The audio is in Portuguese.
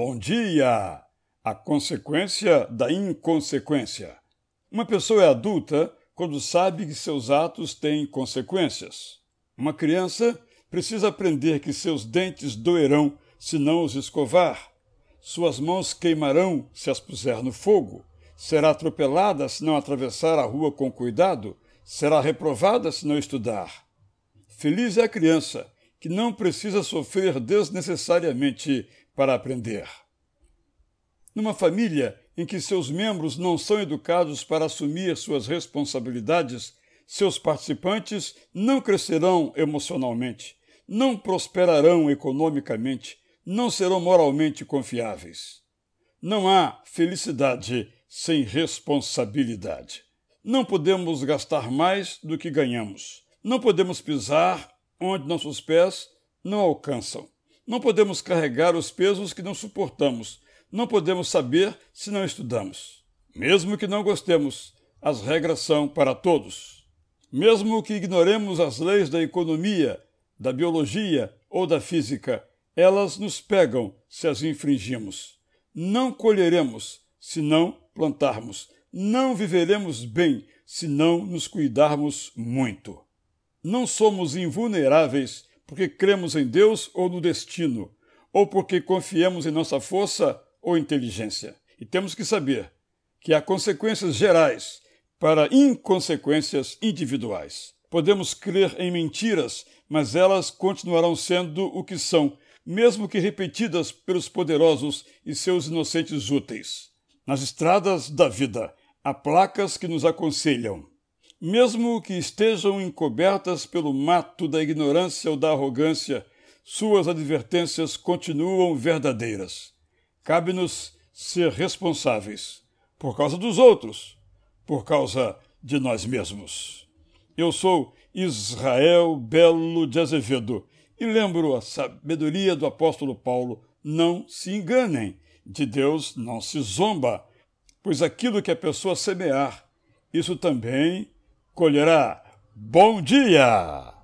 Bom dia! A consequência da inconsequência. Uma pessoa é adulta quando sabe que seus atos têm consequências. Uma criança precisa aprender que seus dentes doerão se não os escovar. Suas mãos queimarão se as puser no fogo. Será atropelada se não atravessar a rua com cuidado. Será reprovada se não estudar. Feliz é a criança que não precisa sofrer desnecessariamente para aprender. Numa família em que seus membros não são educados para assumir suas responsabilidades, seus participantes não crescerão emocionalmente, não prosperarão economicamente, não serão moralmente confiáveis. Não há felicidade sem responsabilidade. Não podemos gastar mais do que ganhamos. Não podemos pisar onde nossos pés não alcançam. Não podemos carregar os pesos que não suportamos. Não podemos saber se não estudamos. Mesmo que não gostemos, as regras são para todos. Mesmo que ignoremos as leis da economia, da biologia ou da física, elas nos pegam se as infringimos. Não colheremos se não plantarmos. Não viveremos bem se não nos cuidarmos muito. Não somos invulneráveis porque cremos em Deus ou no destino, ou porque confiamos em nossa força ou inteligência. E temos que saber que há consequências gerais para inconsequências individuais. Podemos crer em mentiras, mas elas continuarão sendo o que são, mesmo que repetidas pelos poderosos e seus inocentes úteis. Nas estradas da vida, há placas que nos aconselham mesmo que estejam encobertas pelo mato da ignorância ou da arrogância, suas advertências continuam verdadeiras. Cabe-nos ser responsáveis por causa dos outros, por causa de nós mesmos. Eu sou Israel Belo de Azevedo e lembro a sabedoria do apóstolo Paulo: não se enganem, de Deus não se zomba, pois aquilo que a pessoa semear, isso também colherá. Bom dia!